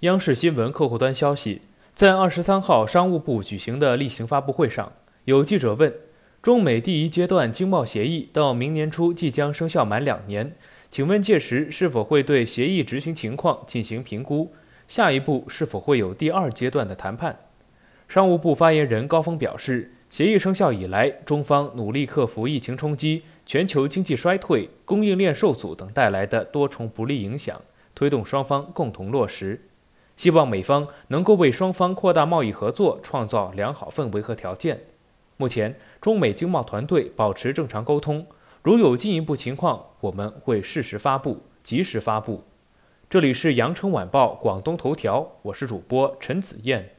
央视新闻客户端消息，在二十三号商务部举行的例行发布会上，有记者问：中美第一阶段经贸协议到明年初即将生效满两年，请问届时是否会对协议执行情况进行评估？下一步是否会有第二阶段的谈判？商务部发言人高峰表示，协议生效以来，中方努力克服疫情冲击、全球经济衰退、供应链受阻等带来的多重不利影响，推动双方共同落实。希望美方能够为双方扩大贸易合作创造良好氛围和条件。目前，中美经贸团队保持正常沟通，如有进一步情况，我们会适时发布，及时发布。这里是羊城晚报广东头条，我是主播陈子燕。